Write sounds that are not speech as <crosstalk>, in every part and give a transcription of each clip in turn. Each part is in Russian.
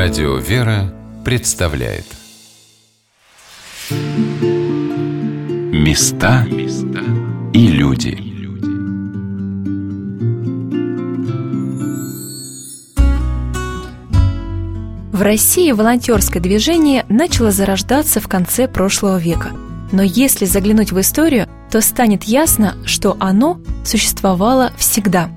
Радио «Вера» представляет Места и люди В России волонтерское движение начало зарождаться в конце прошлого века. Но если заглянуть в историю, то станет ясно, что оно существовало всегда.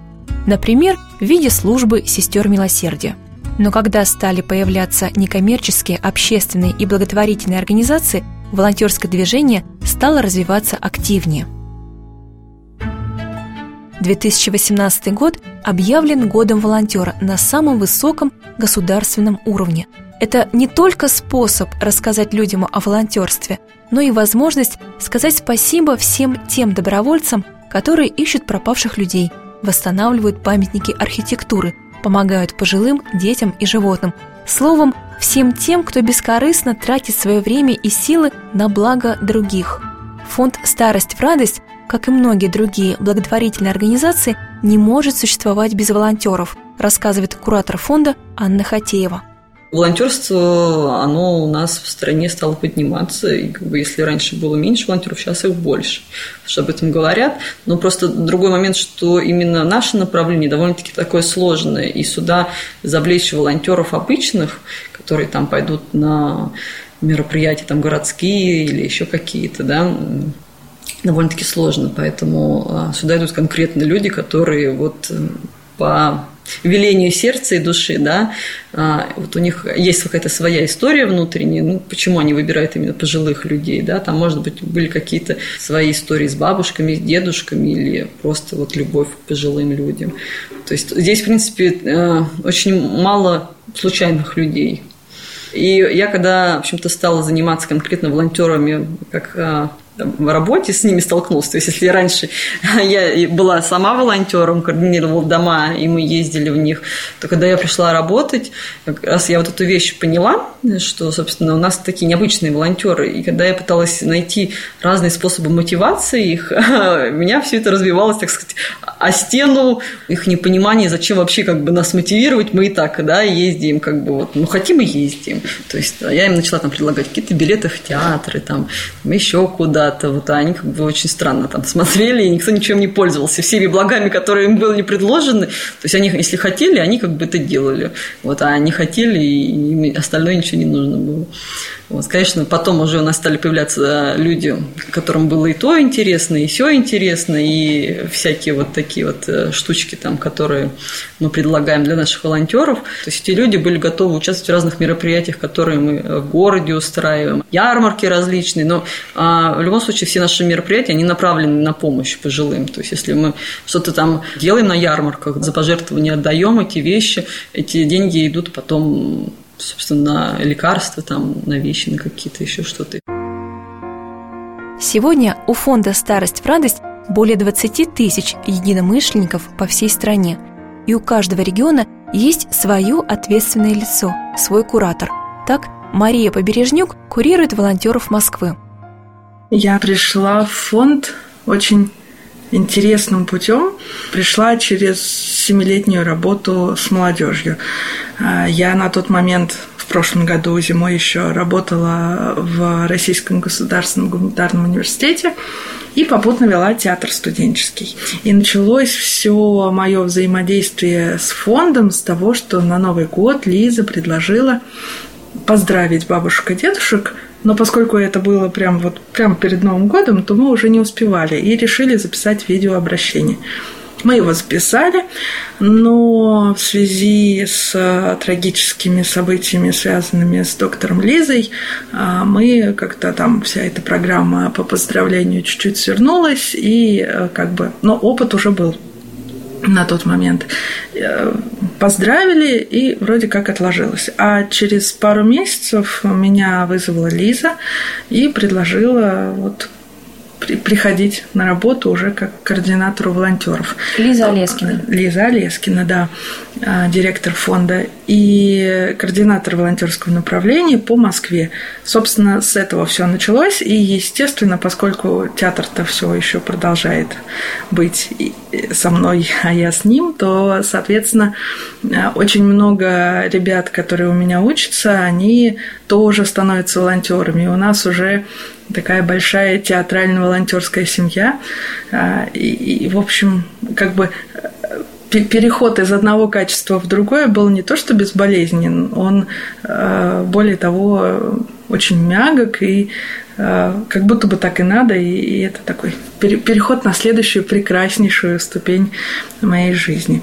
Например, в виде службы сестер милосердия. Но когда стали появляться некоммерческие, общественные и благотворительные организации, волонтерское движение стало развиваться активнее. 2018 год объявлен годом волонтера на самом высоком государственном уровне. Это не только способ рассказать людям о волонтерстве, но и возможность сказать спасибо всем тем добровольцам, которые ищут пропавших людей, восстанавливают памятники архитектуры, помогают пожилым, детям и животным. Словом, всем тем, кто бескорыстно тратит свое время и силы на благо других. Фонд «Старость в радость», как и многие другие благотворительные организации, не может существовать без волонтеров, рассказывает куратор фонда Анна Хатеева. Волонтерство, оно у нас в стране стало подниматься. И как бы, если раньше было меньше волонтеров, сейчас их больше. Что об этом говорят. Но просто другой момент, что именно наше направление довольно-таки такое сложное. И сюда завлечь волонтеров обычных, которые там пойдут на мероприятия там городские или еще какие-то, да, довольно-таки сложно. Поэтому а, сюда идут конкретно люди, которые вот по велению сердца и души, да, а, вот у них есть какая-то своя история внутренняя, ну, почему они выбирают именно пожилых людей, да, там, может быть, были какие-то свои истории с бабушками, с дедушками или просто вот любовь к пожилым людям. То есть здесь, в принципе, э, очень мало случайных людей. И я когда, в общем-то, стала заниматься конкретно волонтерами, как а, в работе с ними столкнулся. То есть, если раньше <laughs> я была сама волонтером, координировала дома, и мы ездили в них, то когда я пришла работать, как раз я вот эту вещь поняла, что, собственно, у нас такие необычные волонтеры. И когда я пыталась найти разные способы мотивации их, <laughs> меня все это развивалось, так сказать, о стену их непонимания, зачем вообще как бы нас мотивировать, мы и так, да, ездим, как бы вот, ну, хотим и ездим. То есть я им начала там предлагать какие-то билеты в театры, там, еще куда куда-то, вот, а они как бы очень странно там смотрели, и никто ничем не пользовался. Всеми благами, которые им были предложены, то есть они, если хотели, они как бы это делали. Вот, а они хотели, и остальное ничего не нужно было. Вот, конечно, потом уже у нас стали появляться люди, которым было и то интересно, и все интересно, и всякие вот такие вот э, штучки, там, которые мы предлагаем для наших волонтеров. То есть эти люди были готовы участвовать в разных мероприятиях, которые мы в городе устраиваем, ярмарки различные, но а, любом случае все наши мероприятия, они направлены на помощь пожилым. То есть если мы что-то там делаем на ярмарках, за пожертвования отдаем эти вещи, эти деньги идут потом собственно, на лекарства, там, на вещи, на какие-то еще что-то. Сегодня у фонда «Старость в радость» более 20 тысяч единомышленников по всей стране, и у каждого региона есть свое ответственное лицо, свой куратор. Так, Мария Побережнюк курирует волонтеров Москвы. Я пришла в фонд очень интересным путем. Пришла через семилетнюю работу с молодежью. А, я на тот момент в прошлом году зимой еще работала в Российском государственном гуманитарном университете и попутно вела театр студенческий. И началось все мое взаимодействие с фондом с того, что на Новый год Лиза предложила поздравить бабушек и дедушек но поскольку это было прям вот прям перед Новым годом, то мы уже не успевали и решили записать видеообращение. Мы его записали, но в связи с э, трагическими событиями, связанными с доктором Лизой, э, мы как-то там вся эта программа по поздравлению чуть-чуть свернулась, и э, как бы, но опыт уже был на тот момент. Поздравили, и вроде как отложилось. А через пару месяцев меня вызвала Лиза и предложила вот при, приходить на работу уже как координатору волонтеров. Лиза Олескина. Лиза Олескина, да, а, директор фонда и координатор волонтерского направления по Москве. Собственно, с этого все началось, и, естественно, поскольку театр-то все еще продолжает быть со мной, <laughs> а я с ним, то, соответственно, очень много ребят, которые у меня учатся, они тоже становятся волонтерами. У нас уже такая большая театрально-волонтерская семья. А, и, и, в общем, как бы переход из одного качества в другое был не то что безболезнен, он, а, более того, очень мягок и а, как будто бы так и надо, и это такой переход на следующую прекраснейшую ступень моей жизни.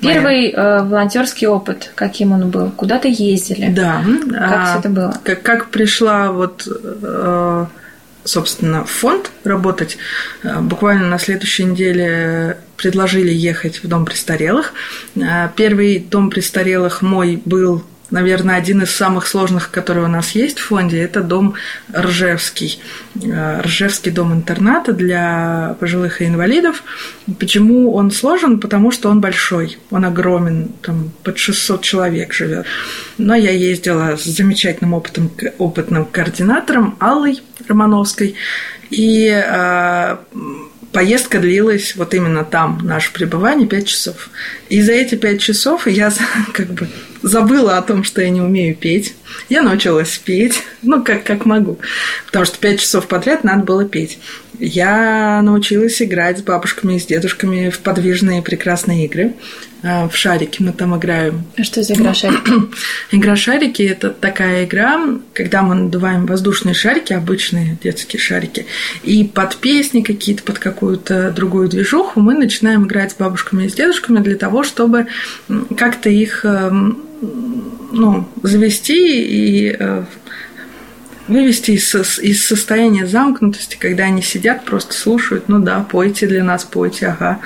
Первый э, волонтерский опыт, каким он был? Куда-то ездили? Да. Как а, все это было? Как, как пришла вот э, собственно, в фонд работать. Э, буквально на следующей неделе предложили ехать в дом престарелых. Э, первый дом престарелых мой был наверное, один из самых сложных, который у нас есть в фонде, это дом Ржевский. Э, Ржевский дом-интерната для пожилых и инвалидов. Почему он сложен? Потому что он большой, он огромен, там под 600 человек живет. Но я ездила с замечательным опытом, опытным координатором Аллой Романовской, и э, поездка длилась вот именно там, наше пребывание, 5 часов. И за эти 5 часов я <laughs> как бы забыла о том, что я не умею петь. Я научилась петь, ну, как, как могу. Потому что 5 часов подряд надо было петь. Я научилась играть с бабушками и с дедушками в подвижные прекрасные игры. А, в шарики мы там играем. А что за игра шарики? <clears throat> Игра шарики – это такая игра, когда мы надуваем воздушные шарики, обычные детские шарики, и под песни какие-то, под какую-то другую движуху мы начинаем играть с бабушками и с дедушками для того, чтобы как-то их эм, ну, завести и э, вывести из, из состояния замкнутости, когда они сидят, просто слушают, ну да, пойте для нас, пойте, ага.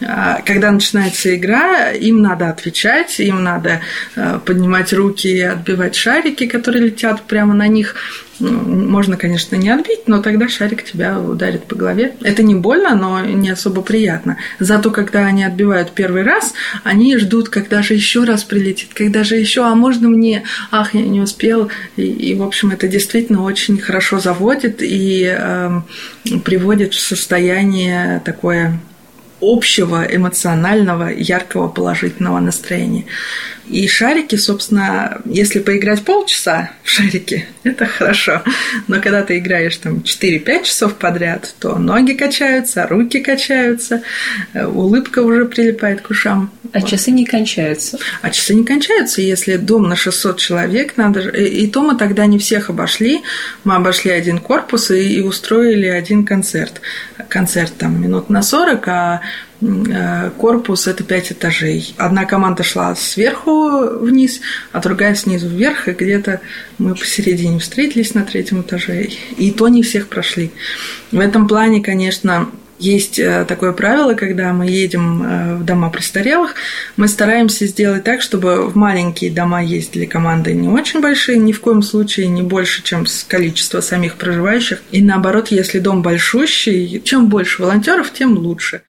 А когда начинается игра, им надо отвечать, им надо э, поднимать руки и отбивать шарики, которые летят прямо на них. Ну, можно, конечно, не отбить, но тогда шарик тебя ударит по голове. Это не больно, но не особо приятно. Зато, когда они отбивают первый раз, они ждут, когда же еще раз прилетит, когда же еще, а можно мне, ах, я не успел. И, и в общем, это действительно очень хорошо заводит и э, приводит в состояние такое общего эмоционального, яркого, положительного настроения. И шарики, собственно, если поиграть полчаса в шарики, <laughs> это хорошо. Но когда ты играешь там 4-5 часов подряд, то ноги качаются, руки качаются, э, улыбка уже прилипает к ушам. А вот. часы не кончаются. А часы не кончаются, если дом на 600 человек, надо. И, и то мы тогда не всех обошли. Мы обошли один корпус и, и устроили один концерт. Концерт там минут на 40, а Э, корпус – это пять этажей. Одна команда шла сверху вниз, а другая снизу вверх, и где-то мы посередине встретились на третьем этаже. И то не всех прошли. В этом плане, конечно, есть э, такое правило, когда мы едем э, в дома престарелых, мы стараемся сделать так, чтобы в маленькие дома ездили команды не очень большие, ни в коем случае не больше, чем количество самих проживающих. И наоборот, если дом большущий, чем больше волонтеров, тем лучше.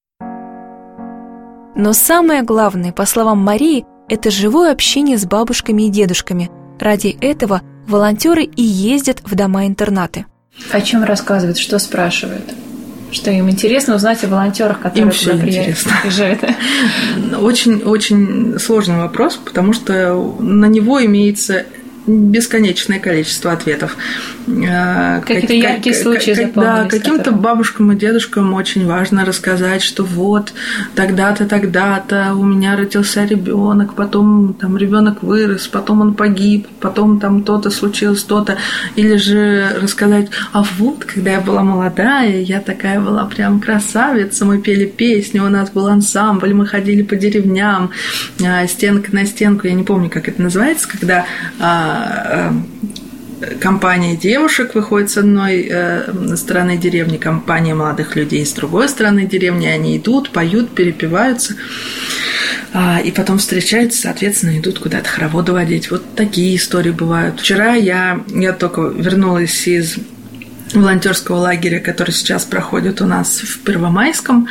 Но самое главное, по словам Марии, это живое общение с бабушками и дедушками. Ради этого волонтеры и ездят в дома-интернаты. О чем рассказывают, что спрашивают? Что им интересно узнать о волонтерах, которые им все приезжают? Очень-очень сложный вопрос, потому что на него имеется бесконечное количество ответов. А, Какие-то яркие случаи как, Да, каким-то бабушкам и дедушкам очень важно рассказать, что вот тогда-то, тогда-то у меня родился ребенок, потом там ребенок вырос, потом он погиб, потом там то-то случилось, то-то. Или же рассказать, а вот, когда я была молодая, я такая была прям красавица, мы пели песни, у нас был ансамбль, мы ходили по деревням, а, стенка на стенку, я не помню, как это называется, когда Э, компания девушек выходит с одной э, стороны деревни, компания молодых людей с другой стороны деревни. Они идут, поют, перепиваются. А, и потом встречаются, соответственно, идут куда-то хороводы водить. Вот такие истории бывают. Вчера я, я только вернулась из волонтерского лагеря, который сейчас проходит у нас в Первомайском.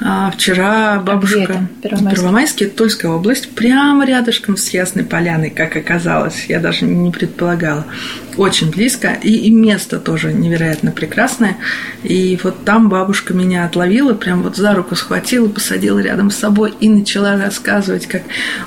А, вчера бабушка... это? Первомайский? Первомайский, Тульская область, прямо рядышком с Ясной Поляной, как оказалось. Я даже не предполагала очень близко, и, и место тоже невероятно прекрасное. И вот там бабушка меня отловила, прям вот за руку схватила, посадила рядом с собой и начала рассказывать, как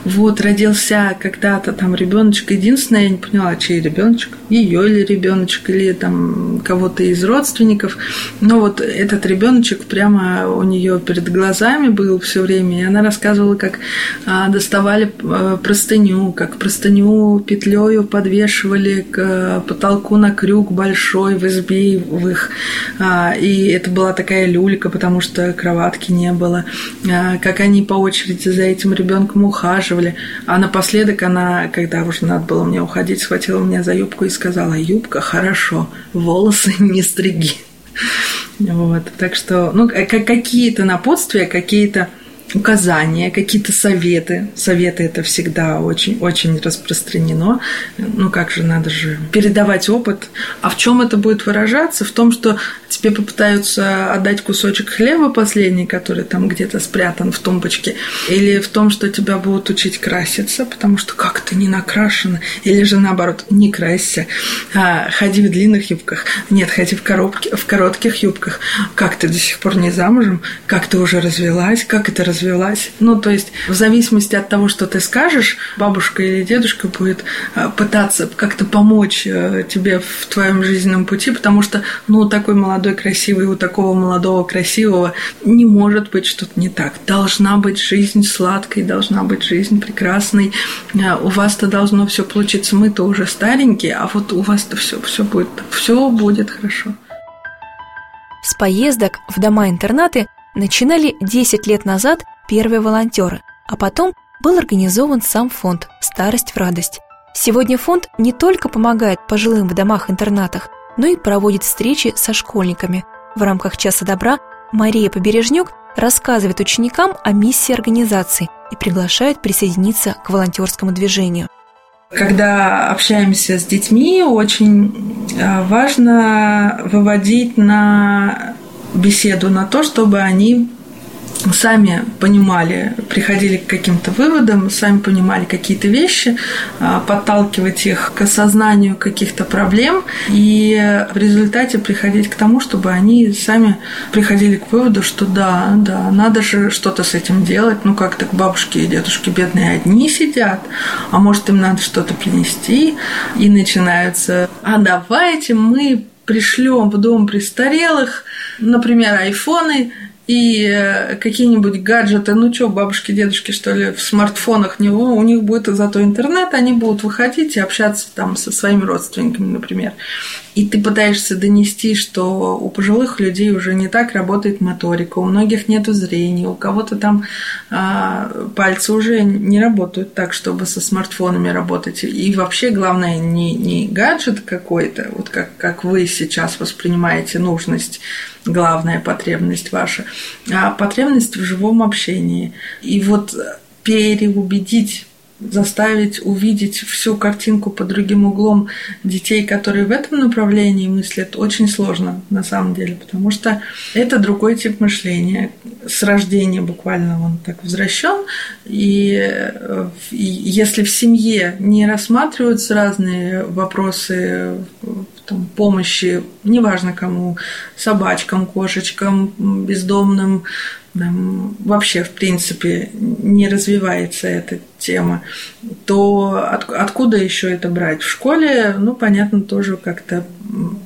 вот родился когда-то там ребеночек. Единственное, я не поняла, чей ребеночек, ее или ребеночек, или там кого-то из родственников. Но вот этот ребеночек прямо у нее перед глазами был все время, и она рассказывала, как а, доставали а, простыню, как простыню петлею подвешивали к потолку на крюк большой в избе в их. А, и это была такая люлька, потому что кроватки не было. А, как они по очереди за этим ребенком ухаживали. А напоследок она, когда уже надо было мне уходить, схватила меня за юбку и сказала, юбка, хорошо, волосы <laughs> не стриги. Вот. Так что, ну, какие-то напутствия, какие-то указания, какие-то советы. Советы это всегда очень-очень распространено. Ну как же, надо же передавать опыт. А в чем это будет выражаться? В том, что тебе попытаются отдать кусочек хлеба последний, который там где-то спрятан в тумбочке, или в том, что тебя будут учить краситься, потому что как ты не накрашена, или же наоборот, не красься, а, ходи в длинных юбках. Нет, ходи в, коробке, в коротких юбках. Как ты до сих пор не замужем? Как ты уже развелась? Как это развелась? Развелась. Ну, то есть, в зависимости от того, что ты скажешь, бабушка или дедушка будет э, пытаться как-то помочь э, тебе в твоем жизненном пути, потому что, ну, такой молодой, красивый, у такого молодого, красивого не может быть что-то не так. Должна быть жизнь сладкой, должна быть жизнь прекрасной. Э, у вас-то должно все получиться. Мы-то уже старенькие, а вот у вас-то все, все будет, все будет хорошо. С поездок в дома-интернаты начинали 10 лет назад первые волонтеры, а потом был организован сам фонд «Старость в радость». Сегодня фонд не только помогает пожилым в домах-интернатах, но и проводит встречи со школьниками. В рамках «Часа добра» Мария Побережнюк рассказывает ученикам о миссии организации и приглашает присоединиться к волонтерскому движению. Когда общаемся с детьми, очень э, важно выводить на беседу на то, чтобы они сами понимали, приходили к каким-то выводам, сами понимали какие-то вещи, а, подталкивать их к осознанию каких-то проблем и в результате приходить к тому, чтобы они сами приходили к выводу, что да, да, надо же что-то с этим делать, ну как так бабушки и дедушки бедные одни сидят, а может им надо что-то принести, и начинаются, а давайте мы пришлем в дом престарелых, например, айфоны и э, какие-нибудь гаджеты, ну что, бабушки, дедушки, что ли, в смартфонах не у них будет зато интернет, они будут выходить и общаться там со своими родственниками, например. И ты пытаешься донести, что у пожилых людей уже не так работает моторика, у многих нет зрения, у кого-то там а, пальцы уже не работают так, чтобы со смартфонами работать. И вообще, главное, не, не гаджет какой-то, вот как, как вы сейчас воспринимаете нужность главная потребность ваша, а потребность в живом общении. И вот переубедить заставить увидеть всю картинку под другим углом детей, которые в этом направлении мыслят, очень сложно на самом деле, потому что это другой тип мышления. С рождения буквально он так возвращен, и, если в семье не рассматриваются разные вопросы там, помощи, неважно кому, собачкам, кошечкам, бездомным, там, вообще, в принципе, не развивается эта тема, то от, откуда еще это брать? В школе, ну, понятно, тоже как-то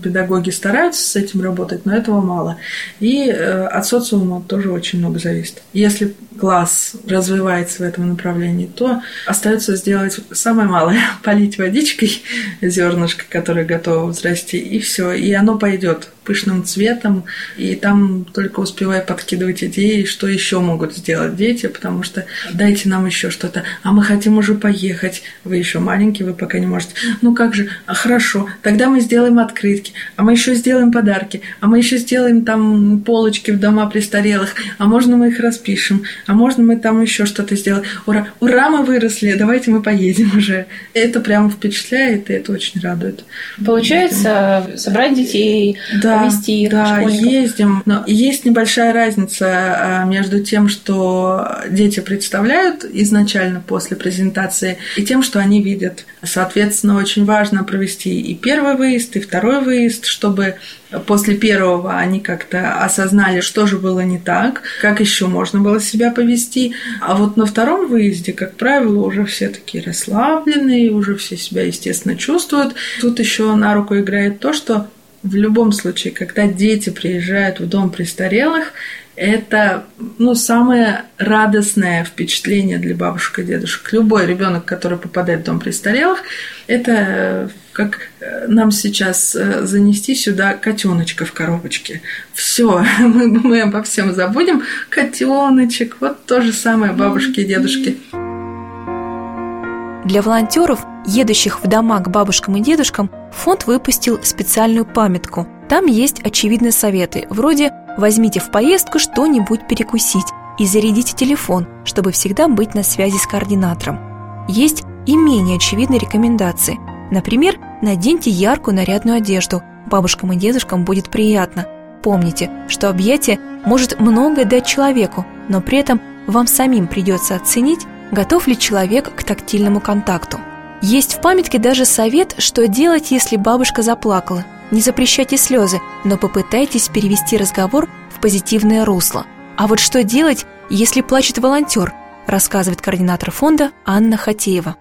педагоги стараются с этим работать, но этого мало. И э, от социума тоже очень много зависит. Если класс развивается в этом направлении, то остается сделать самое малое – полить водичкой зернышко, которое готово взрасти, и все, и оно пойдет пышным цветом, и там только успевай подкидывать идеи, что еще могут сделать дети, потому что дайте нам еще что-то, а мы хотим уже поехать, вы еще маленький, вы пока не можете. Ну как же, а хорошо, тогда мы сделаем открытки, а мы еще сделаем подарки, а мы еще сделаем там полочки в дома престарелых, а можно мы их распишем, а можно мы там еще что-то сделаем? Ура, ура, мы выросли, давайте мы поедем уже. Это прямо впечатляет, и это очень радует. Получается, собрать детей, да, повести их, Да, школьников. ездим. Но есть небольшая разница а, между тем, что дети представляют изначально после презентации, и тем, что они видят. Соответственно, очень важно провести и первый выезд, и второй выезд, чтобы после первого они как-то осознали, что же было не так, как еще можно было себя повести. А вот на втором выезде, как правило, уже все такие расслабленные, уже все себя, естественно, чувствуют. Тут еще на руку играет то, что в любом случае, когда дети приезжают в дом престарелых, это ну, самое радостное впечатление для бабушек и дедушек. Любой ребенок, который попадает в дом престарелых, это как э, нам сейчас э, занести сюда котеночка в коробочке. Все, <laughs> мы, мы обо всем забудем. Котеночек, вот то же самое бабушки и дедушки. Для волонтеров, едущих в дома к бабушкам и дедушкам, фонд выпустил специальную памятку. Там есть очевидные советы, вроде Возьмите в поездку что-нибудь перекусить и зарядите телефон, чтобы всегда быть на связи с координатором. Есть и менее очевидные рекомендации. Например, наденьте яркую нарядную одежду. Бабушкам и дедушкам будет приятно. Помните, что объятие может многое дать человеку, но при этом вам самим придется оценить, готов ли человек к тактильному контакту. Есть в памятке даже совет, что делать, если бабушка заплакала. Не запрещайте слезы, но попытайтесь перевести разговор в позитивное русло. А вот что делать, если плачет волонтер, рассказывает координатор фонда Анна Хатеева.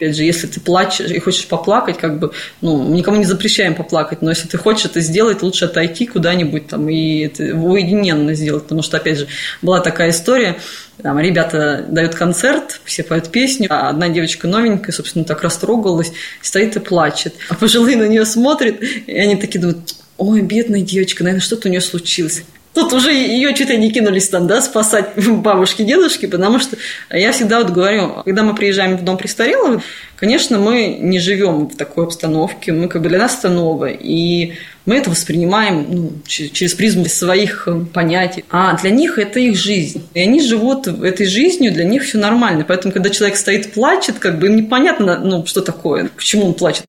Опять же, если ты плачешь и хочешь поплакать, как бы, ну, никому не запрещаем поплакать, но если ты хочешь это сделать, лучше отойти куда-нибудь там и это уединенно сделать, потому что, опять же, была такая история, там ребята дают концерт, все поют песню, а одна девочка новенькая, собственно, так растрогалась, стоит и плачет. А пожилые на нее смотрят, и они такие думают, ой, бедная девочка, наверное, что-то у нее случилось. Тут уже ее чуть ли не кинулись там, да, спасать <laughs> бабушки, дедушки, потому что я всегда вот говорю, когда мы приезжаем в дом престарелых, конечно, мы не живем в такой обстановке, мы как бы для нас это новое, и мы это воспринимаем ну, через призму своих э, понятий. А для них это их жизнь. И они живут этой жизнью, для них все нормально. Поэтому, когда человек стоит, плачет, как бы им непонятно, ну, что такое, почему он плачет.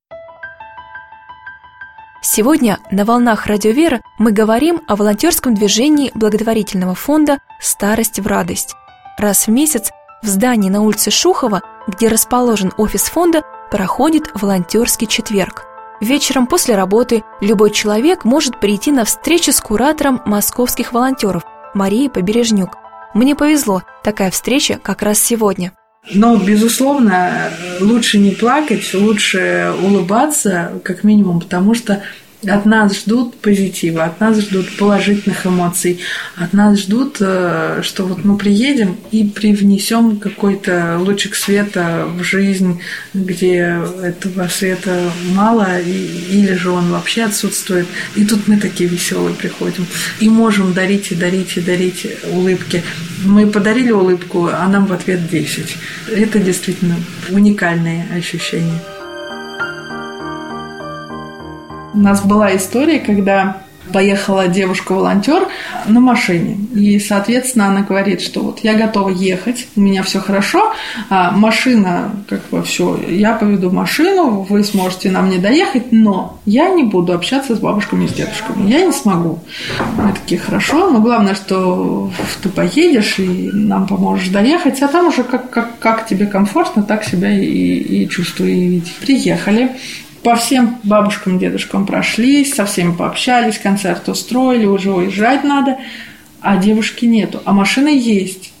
Сегодня на волнах Радио Вера мы говорим о волонтерском движении благотворительного фонда «Старость в радость». Раз в месяц в здании на улице Шухова, где расположен офис фонда, проходит волонтерский четверг. Вечером после работы любой человек может прийти на встречу с куратором московских волонтеров Марией Побережнюк. Мне повезло, такая встреча как раз сегодня. Но, безусловно, лучше не плакать, лучше улыбаться, как минимум, потому что от нас ждут позитива, от нас ждут положительных эмоций, от нас ждут, э, что вот мы приедем и привнесем какой-то лучик света в жизнь, где этого света мало, или же он вообще отсутствует. И тут мы такие веселые приходим. И можем дарить и дарить и дарить улыбки. Мы подарили улыбку, а нам в ответ 10. Это действительно уникальные ощущения. У нас была история, когда поехала девушка-волонтер на машине. И, соответственно, она говорит, что вот я готова ехать, у меня все хорошо, а машина, как бы все, я поведу машину, вы сможете на мне доехать, но я не буду общаться с бабушками и с дедушками, я не смогу. Мы такие, хорошо, но главное, что ты поедешь и нам поможешь доехать, а там уже как, как, как тебе комфортно, так себя и, и чувствуй и види. Приехали, по всем бабушкам, дедушкам прошлись, со всеми пообщались, концерт устроили, уже уезжать надо, а девушки нету, а машина есть.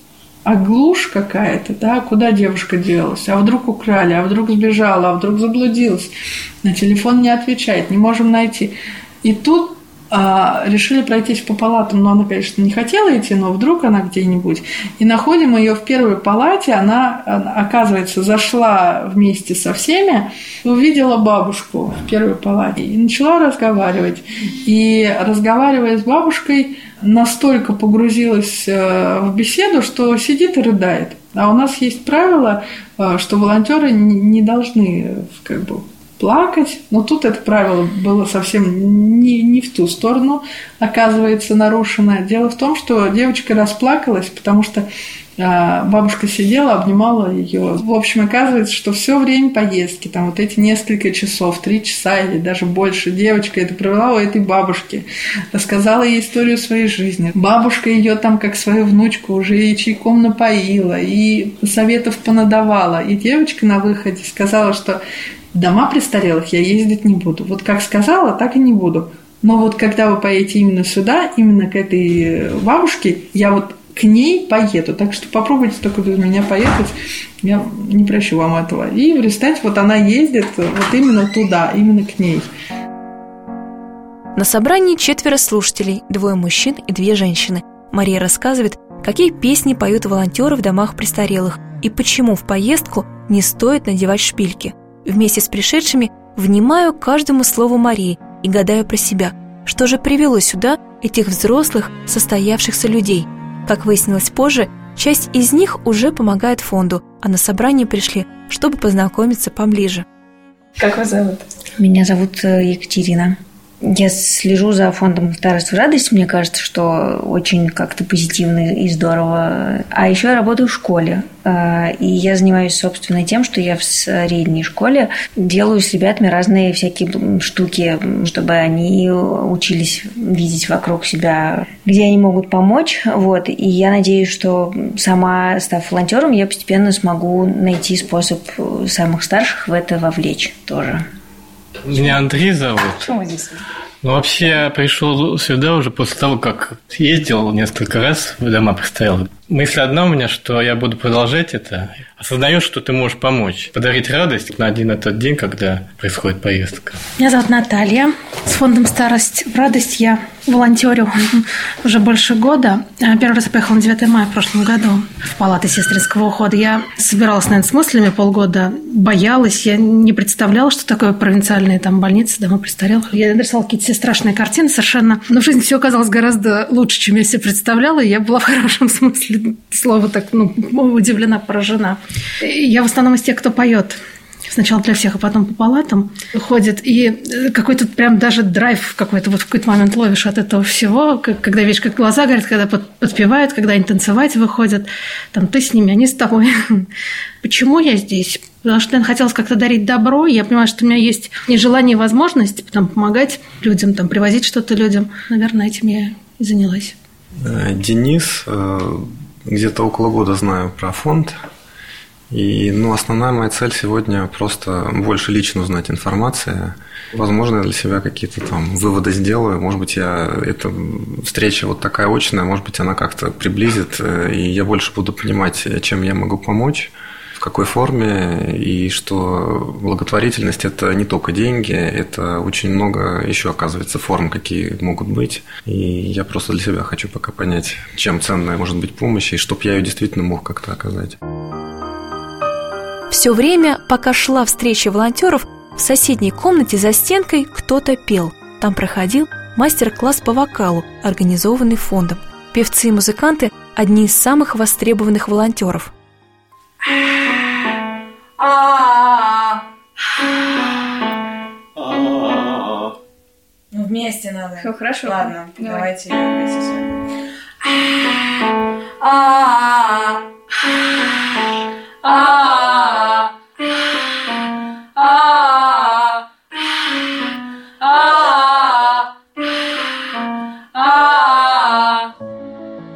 А глушь какая-то, да, куда девушка делась? А вдруг украли, а вдруг сбежала, а вдруг заблудилась? На телефон не отвечает, не можем найти. И тут а, решили пройтись по палатам, но она, конечно, не хотела идти, но вдруг она где-нибудь. И находим ее в первой палате, она, оказывается, зашла вместе со всеми, увидела бабушку в первой палате и начала разговаривать. И разговаривая с бабушкой, настолько погрузилась э, в беседу, что сидит и рыдает. А у нас есть правило, э, что волонтеры не должны как бы плакать. Но тут это правило было совсем не, не в ту сторону, оказывается, нарушено. Дело в том, что девочка расплакалась, потому что а, бабушка сидела, обнимала ее. В общем, оказывается, что все время поездки, там вот эти несколько часов, три часа или даже больше, девочка это провела у этой бабушки, рассказала ей историю своей жизни. Бабушка ее там как свою внучку уже и чайком напоила, и советов понадавала. И девочка на выходе сказала, что в дома престарелых я ездить не буду. Вот как сказала, так и не буду. Но вот когда вы поедете именно сюда, именно к этой бабушке, я вот к ней поеду. Так что попробуйте только без меня поехать. Я не прощу вам этого. И в результате вот она ездит вот именно туда, именно к ней. На собрании четверо слушателей, двое мужчин и две женщины. Мария рассказывает, какие песни поют волонтеры в домах престарелых и почему в поездку не стоит надевать шпильки. Вместе с пришедшими внимаю каждому слову Марии и гадаю про себя, что же привело сюда этих взрослых, состоявшихся людей – как выяснилось позже, часть из них уже помогает фонду, а на собрание пришли, чтобы познакомиться поближе. Как вас зовут? Меня зовут э, Екатерина. Я слежу за фондом «Старость в радость». Мне кажется, что очень как-то позитивно и здорово. А еще я работаю в школе. А, и я занимаюсь, собственно, тем, что я в средней школе делаю с ребятами разные всякие штуки, чтобы они учились видеть вокруг себя, где они могут помочь. Вот. И я надеюсь, что сама, став волонтером, я постепенно смогу найти способ самых старших в это вовлечь тоже. Меня Андрей зовут. Почему здесь? Ну, вообще, я пришел сюда уже после того, как ездил несколько раз в дома престарелых. Мысль одна у меня, что я буду продолжать это. Осознаешь, что ты можешь помочь, подарить радость на один этот день, когда происходит поездка. Меня зовут Наталья. С фондом «Старость в радость» я волонтерю <laughs> уже больше года. А, первый раз я поехала на 9 мая в прошлом году в палаты сестринского ухода. Я собиралась, наверное, с мыслями полгода, боялась, я не представляла, что такое провинциальные там больницы, дома престарелых. Я нарисовала какие-то все страшные картины совершенно. Но в жизни все оказалось гораздо лучше, чем я себе представляла. И я была в хорошем <laughs> смысле слова так ну, удивлена, поражена. Я в основном из тех, кто поет сначала для всех, а потом по палатам ходит. И какой-то прям даже драйв какой-то вот в какой-то момент ловишь от этого всего, когда видишь, как глаза горят, когда подпевают, когда они танцевать выходят. Там ты с ними, они с тобой. <laughs> Почему я здесь? Потому что я хотелось как-то дарить добро. Я понимаю, что у меня есть и желание, и возможность там, помогать людям, там, привозить что-то людям. Наверное, этим я и занялась. Э, Денис, э, где-то около года знаю про фонд. И ну, основная моя цель сегодня просто больше лично узнать информацию. Возможно, я для себя какие-то там выводы сделаю. Может быть, я эта встреча вот такая очная, может быть, она как-то приблизит, э, и я больше буду понимать, чем я могу помочь какой форме, и что благотворительность – это не только деньги, это очень много еще, оказывается, форм, какие могут быть. И я просто для себя хочу пока понять, чем ценная может быть помощь, и чтобы я ее действительно мог как-то оказать. Все время, пока шла встреча волонтеров, в соседней комнате за стенкой кто-то пел. Там проходил мастер-класс по вокалу, организованный фондом. Певцы и музыканты – одни из самых востребованных волонтеров. Ну, вместе надо. Все хорошо. Ладно, Давай. давайте вместе с.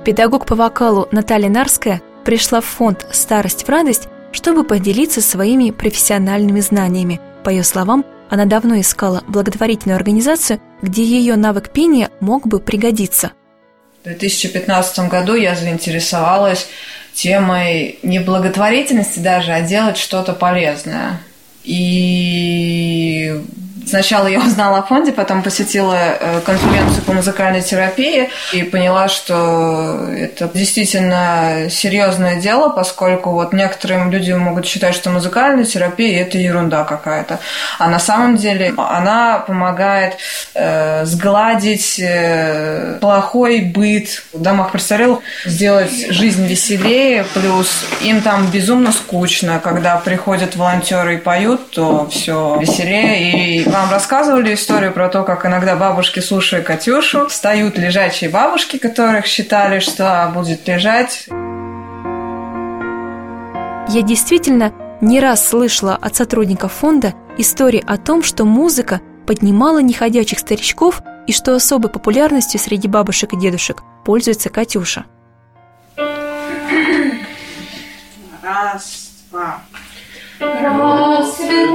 Педагог по вокалу Наталья Нарская пришла в фонд «Старость в радость», чтобы поделиться своими профессиональными знаниями. По ее словам, она давно искала благотворительную организацию, где ее навык пения мог бы пригодиться. В 2015 году я заинтересовалась темой не благотворительности даже, а делать что-то полезное. И Сначала я узнала о фонде, потом посетила э, конференцию по музыкальной терапии и поняла, что это действительно серьезное дело, поскольку вот некоторым люди могут считать, что музыкальная терапия это ерунда какая-то. А на самом деле она помогает э, сгладить э, плохой быт в домах престарелых, сделать жизнь веселее, плюс им там безумно скучно, когда приходят волонтеры и поют, то все веселее и вам рассказывали историю про то, как иногда бабушки, слушая Катюшу, встают лежачие бабушки, которых считали, что будет лежать. Я действительно не раз слышала от сотрудников фонда истории о том, что музыка поднимала неходячих старичков и что особой популярностью среди бабушек и дедушек пользуется Катюша. Раз, два. Расцветали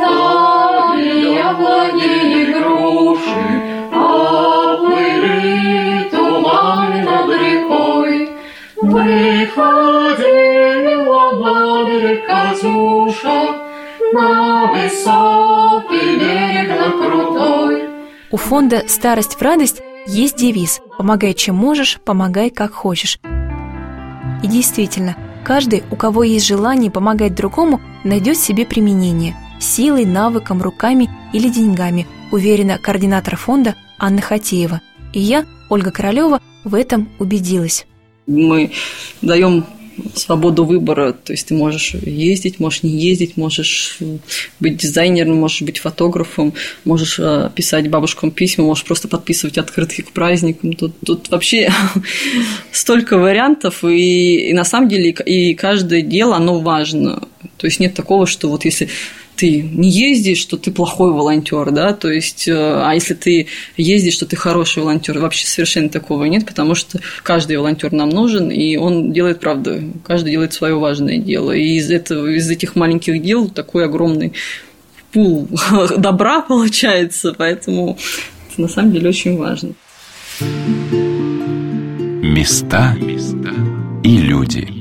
У фонда «Старость в радость» есть девиз «Помогай, чем можешь, помогай, как хочешь». И действительно – Каждый, у кого есть желание помогать другому, найдет себе применение – силой, навыком, руками или деньгами, уверена координатор фонда Анна Хатеева. И я, Ольга Королева, в этом убедилась. Мы даем свободу выбора, то есть ты можешь ездить, можешь не ездить, можешь быть дизайнером, можешь быть фотографом, можешь э, писать бабушкам письма, можешь просто подписывать открытки к праздникам. Тут, тут вообще <laughs> столько вариантов, и, и на самом деле и каждое дело, оно важно. То есть нет такого, что вот если ты не ездишь, что ты плохой волонтер, да, то есть, э, а если ты ездишь, что ты хороший волонтер, вообще совершенно такого нет, потому что каждый волонтер нам нужен, и он делает, правда, каждый делает свое важное дело, и из этого, из этих маленьких дел такой огромный пул <laughs> добра получается, поэтому это на самом деле очень важно. Места и люди.